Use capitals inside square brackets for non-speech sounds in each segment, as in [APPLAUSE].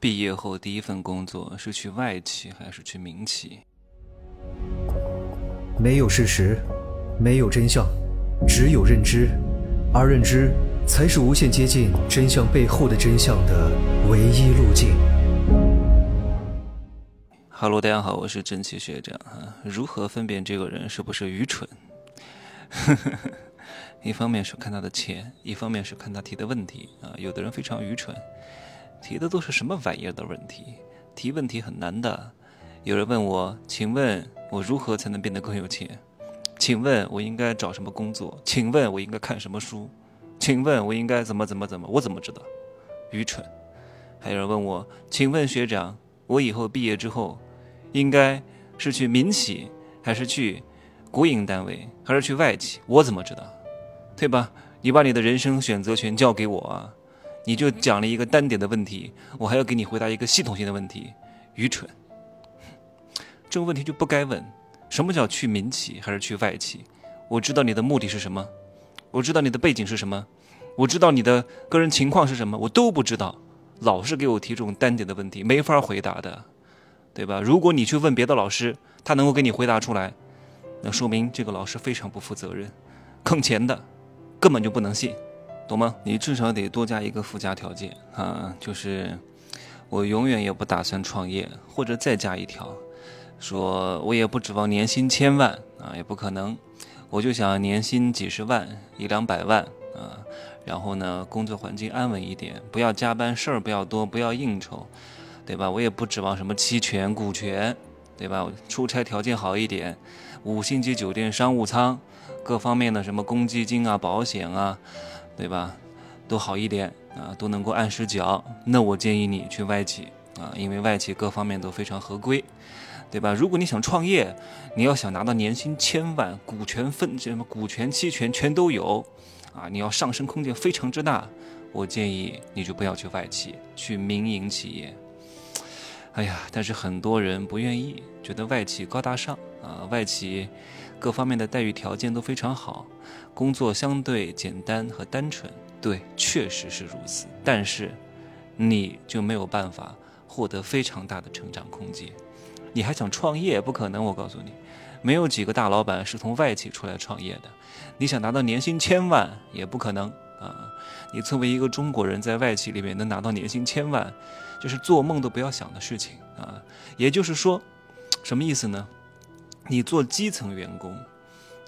毕业后第一份工作是去外企还是去民企？没有事实，没有真相，只有认知，而认知才是无限接近真相背后的真相的唯一路径。哈喽，大家好，我是真奇学长啊。如何分辨这个人是不是愚蠢？[LAUGHS] 一方面是看他的钱，一方面是看他提的问题啊。有的人非常愚蠢。提的都是什么玩意儿的问题？提问题很难的。有人问我，请问我如何才能变得更有钱？请问我应该找什么工作？请问我应该看什么书？请问我应该怎么怎么怎么？我怎么知道？愚蠢。还有人问我，请问学长，我以后毕业之后，应该是去民企，还是去国营单位，还是去外企？我怎么知道？对吧？你把你的人生选择权交给我啊！你就讲了一个单点的问题，我还要给你回答一个系统性的问题，愚蠢。这个问题就不该问。什么叫去民企还是去外企？我知道你的目的是什么，我知道你的背景是什么，我知道你的个人情况是什么，我都不知道。老是给我提这种单点的问题，没法回答的，对吧？如果你去问别的老师，他能够给你回答出来，那说明这个老师非常不负责任，坑钱的，根本就不能信。懂吗？你至少得多加一个附加条件啊，就是我永远也不打算创业，或者再加一条，说我也不指望年薪千万啊，也不可能，我就想年薪几十万、一两百万啊，然后呢，工作环境安稳一点，不要加班，事儿不要多，不要应酬，对吧？我也不指望什么期权、股权，对吧？出差条件好一点，五星级酒店、商务舱，各方面的什么公积金啊、保险啊。对吧？都好一点啊，都能够按时缴。那我建议你去外企啊，因为外企各方面都非常合规，对吧？如果你想创业，你要想拿到年薪千万，股权分什么股权期权全都有啊，你要上升空间非常之大。我建议你就不要去外企，去民营企业。哎呀，但是很多人不愿意，觉得外企高大上啊，外企各方面的待遇条件都非常好。工作相对简单和单纯，对，确实是如此。但是，你就没有办法获得非常大的成长空间。你还想创业？不可能！我告诉你，没有几个大老板是从外企出来创业的。你想拿到年薪千万，也不可能啊！你作为一个中国人在外企里面能拿到年薪千万，这是做梦都不要想的事情啊！也就是说，什么意思呢？你做基层员工。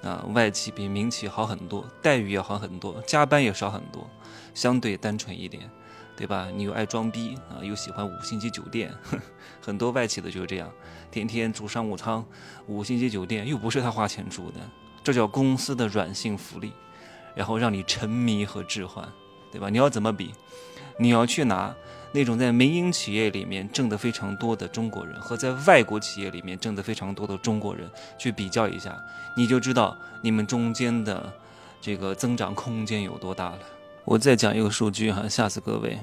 啊，外企比民企好很多，待遇也好很多，加班也少很多，相对单纯一点，对吧？你又爱装逼啊，又喜欢五星级酒店，[LAUGHS] 很多外企的就是这样，天天住商务舱，五星级酒店又不是他花钱住的，这叫公司的软性福利，然后让你沉迷和置换，对吧？你要怎么比？你要去拿。那种在民营企业里面挣得非常多的中国人和在外国企业里面挣得非常多的中国人去比较一下，你就知道你们中间的这个增长空间有多大了。我再讲一个数据哈，吓死各位！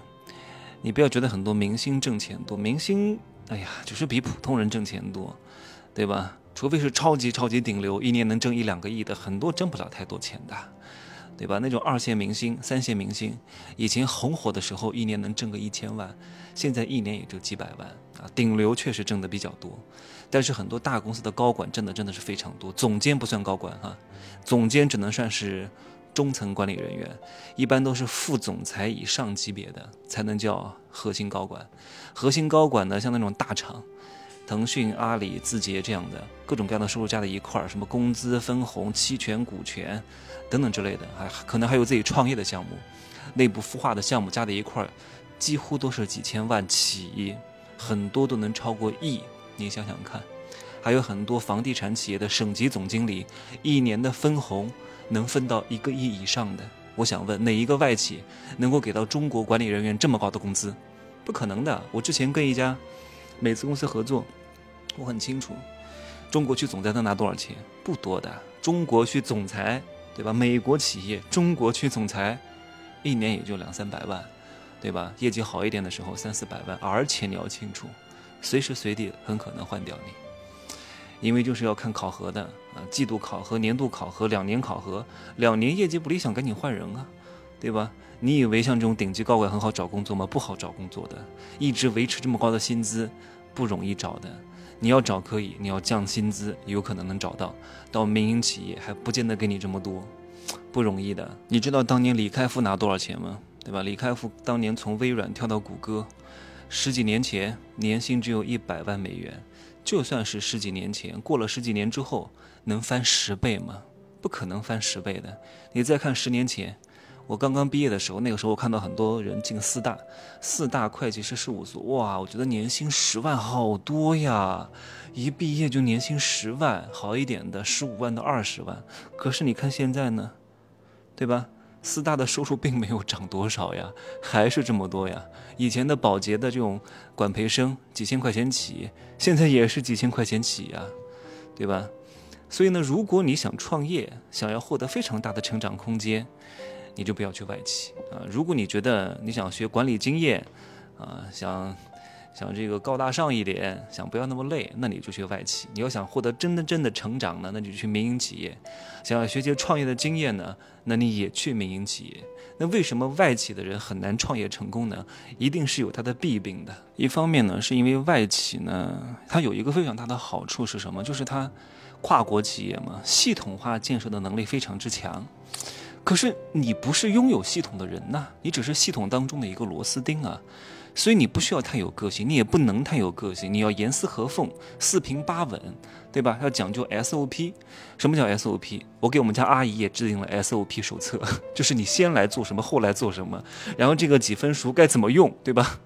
你不要觉得很多明星挣钱多，明星哎呀，只是比普通人挣钱多，对吧？除非是超级超级顶流，一年能挣一两个亿的，很多挣不了太多钱的。对吧？那种二线明星、三线明星，以前红火的时候，一年能挣个一千万，现在一年也就几百万啊。顶流确实挣的比较多，但是很多大公司的高管挣的真的是非常多。总监不算高管哈，总监只能算是中层管理人员，一般都是副总裁以上级别的才能叫核心高管。核心高管呢，像那种大厂。腾讯、阿里、字节这样的各种各样的收入加在一块儿，什么工资、分红、期权、股权等等之类的，还可能还有自己创业的项目、内部孵化的项目加在一块儿，几乎都是几千万起，很多都能超过亿。你想想看，还有很多房地产企业的省级总经理，一年的分红能分到一个亿以上的。我想问，哪一个外企能够给到中国管理人员这么高的工资？不可能的。我之前跟一家每次公司合作。我很清楚，中国区总裁能拿多少钱？不多的。中国区总裁，对吧？美国企业中国区总裁，一年也就两三百万，对吧？业绩好一点的时候三四百万。而且你要清楚，随时随地很可能换掉你，因为就是要看考核的啊，季度考核、年度考核、两年考核，两年业绩不理想赶紧换人啊，对吧？你以为像这种顶级高管很好找工作吗？不好找工作的，一直维持这么高的薪资不容易找的。你要找可以，你要降薪资有可能能找到，到民营企业还不见得给你这么多，不容易的。你知道当年李开复拿多少钱吗？对吧？李开复当年从微软跳到谷歌，十几年前年薪只有一百万美元。就算是十几年前，过了十几年之后，能翻十倍吗？不可能翻十倍的。你再看十年前，我刚刚毕业的时候，那个时候我看到很多人进四大，四大会计师事务所，哇，我觉得年薪十万好多呀！一毕业就年薪十万，好一点的十五万到二十万。可是你看现在呢，对吧？四大的收入并没有涨多少呀，还是这么多呀。以前的保洁的这种管培生几千块钱起，现在也是几千块钱起呀，对吧？所以呢，如果你想创业，想要获得非常大的成长空间，你就不要去外企啊。如果你觉得你想学管理经验，啊，想。想这个高大上一点，想不要那么累，那你就去外企；你要想获得真的真的成长呢，那你就去民营企业；想要学些创业的经验呢，那你也去民营企业。那为什么外企的人很难创业成功呢？一定是有它的弊病的。一方面呢，是因为外企呢，它有一个非常大的好处是什么？就是它跨国企业嘛，系统化建设的能力非常之强。可是你不是拥有系统的人呐，你只是系统当中的一个螺丝钉啊。所以你不需要太有个性，你也不能太有个性，你要严丝合缝、四平八稳，对吧？要讲究 SOP。什么叫 SOP？我给我们家阿姨也制定了 SOP 手册，[LAUGHS] 就是你先来做什么，后来做什么，然后这个几分熟该怎么用，对吧？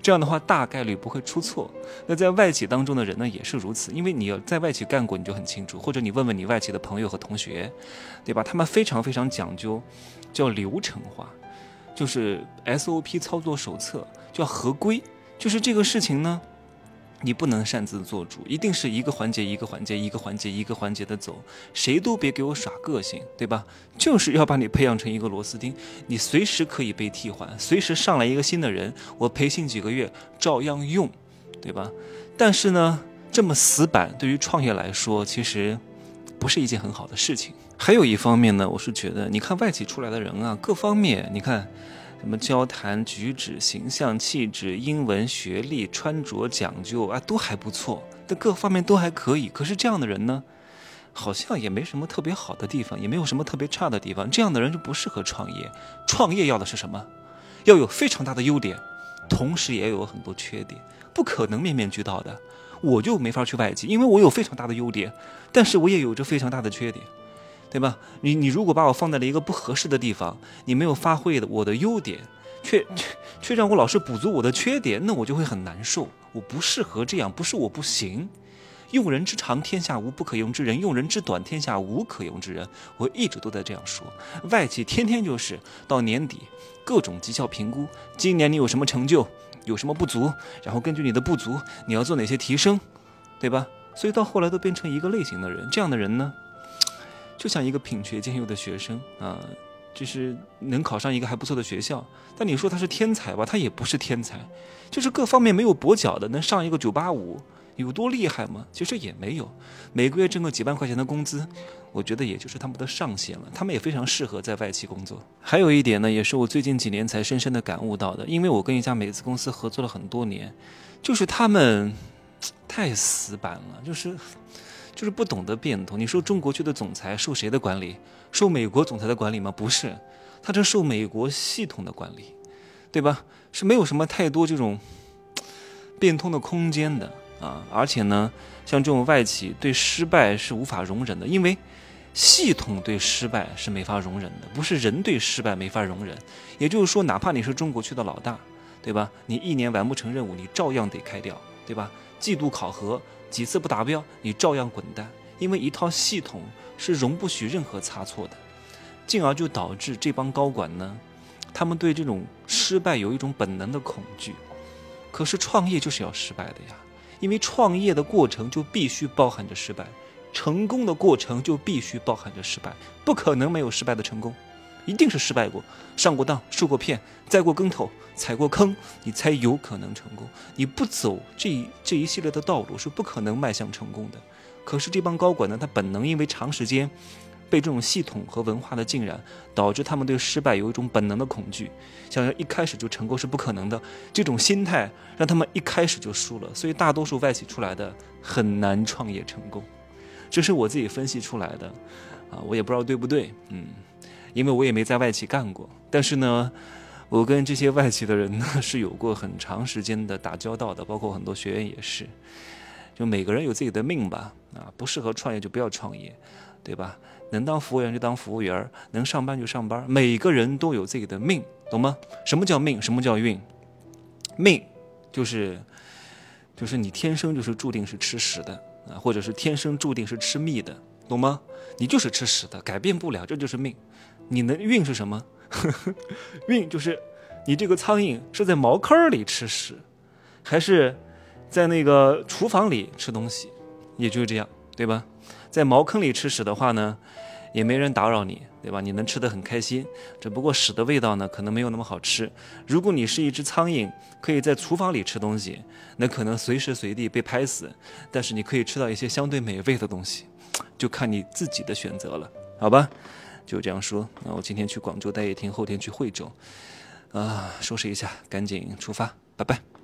这样的话大概率不会出错。那在外企当中的人呢，也是如此，因为你要在外企干过，你就很清楚，或者你问问你外企的朋友和同学，对吧？他们非常非常讲究，叫流程化。就是 SOP 操作手册叫合规，就是这个事情呢，你不能擅自做主，一定是一个环节一个环节一个环节一个环节的走，谁都别给我耍个性，对吧？就是要把你培养成一个螺丝钉，你随时可以被替换，随时上来一个新的人，我培训几个月照样用，对吧？但是呢，这么死板对于创业来说，其实不是一件很好的事情。还有一方面呢，我是觉得，你看外企出来的人啊，各方面，你看，什么交谈举止、形象气质、英文学历、穿着讲究啊，都还不错，但各方面都还可以。可是这样的人呢，好像也没什么特别好的地方，也没有什么特别差的地方。这样的人就不适合创业。创业要的是什么？要有非常大的优点，同时也有很多缺点，不可能面面俱到的。我就没法去外企，因为我有非常大的优点，但是我也有着非常大的缺点。对吧？你你如果把我放在了一个不合适的地方，你没有发挥的我的优点，却却却让我老是补足我的缺点，那我就会很难受。我不适合这样，不是我不行。用人之长，天下无不可用之人；用人之短，天下无可用之人。我一直都在这样说。外企天天就是到年底各种绩效评估，今年你有什么成就，有什么不足，然后根据你的不足，你要做哪些提升，对吧？所以到后来都变成一个类型的人。这样的人呢？就像一个品学兼优的学生啊，就是能考上一个还不错的学校。但你说他是天才吧，他也不是天才，就是各方面没有跛脚的，能上一个九八五，有多厉害吗？其实也没有，每个月挣个几万块钱的工资，我觉得也就是他们的上限了。他们也非常适合在外企工作。还有一点呢，也是我最近几年才深深的感悟到的，因为我跟一家美资公司合作了很多年，就是他们 [TSK] 太死板了，就是。就是不懂得变通。你说中国区的总裁受谁的管理？受美国总裁的管理吗？不是，他这受美国系统的管理，对吧？是没有什么太多这种变通的空间的啊！而且呢，像这种外企对失败是无法容忍的，因为系统对失败是没法容忍的，不是人对失败没法容忍。也就是说，哪怕你是中国区的老大，对吧？你一年完不成任务，你照样得开掉，对吧？季度考核。几次不达标，你照样滚蛋，因为一套系统是容不许任何差错的，进而就导致这帮高管呢，他们对这种失败有一种本能的恐惧。可是创业就是要失败的呀，因为创业的过程就必须包含着失败，成功的过程就必须包含着失败，不可能没有失败的成功。一定是失败过，上过当，受过骗，栽过跟头，踩过坑，你才有可能成功。你不走这这一系列的道路，是不可能迈向成功的。可是这帮高管呢，他本能因为长时间被这种系统和文化的浸染，导致他们对失败有一种本能的恐惧，想要一开始就成功是不可能的。这种心态让他们一开始就输了，所以大多数外企出来的很难创业成功。这是我自己分析出来的，啊，我也不知道对不对，嗯，因为我也没在外企干过。但是呢，我跟这些外企的人呢 [LAUGHS] 是有过很长时间的打交道的，包括很多学员也是。就每个人有自己的命吧，啊，不适合创业就不要创业，对吧？能当服务员就当服务员，能上班就上班。每个人都有自己的命，懂吗？什么叫命？什么叫运？命就是就是你天生就是注定是吃屎的啊，或者是天生注定是吃蜜的，懂吗？你就是吃屎的，改变不了，这就是命。你的运是什么？[LAUGHS] 运就是你这个苍蝇是在茅坑里吃屎，还是？在那个厨房里吃东西，也就是这样，对吧？在茅坑里吃屎的话呢，也没人打扰你，对吧？你能吃得很开心，只不过屎的味道呢，可能没有那么好吃。如果你是一只苍蝇，可以在厨房里吃东西，那可能随时随地被拍死，但是你可以吃到一些相对美味的东西，就看你自己的选择了，好吧？就这样说，那我今天去广州待一天，后天去惠州，啊，收拾一下，赶紧出发，拜拜。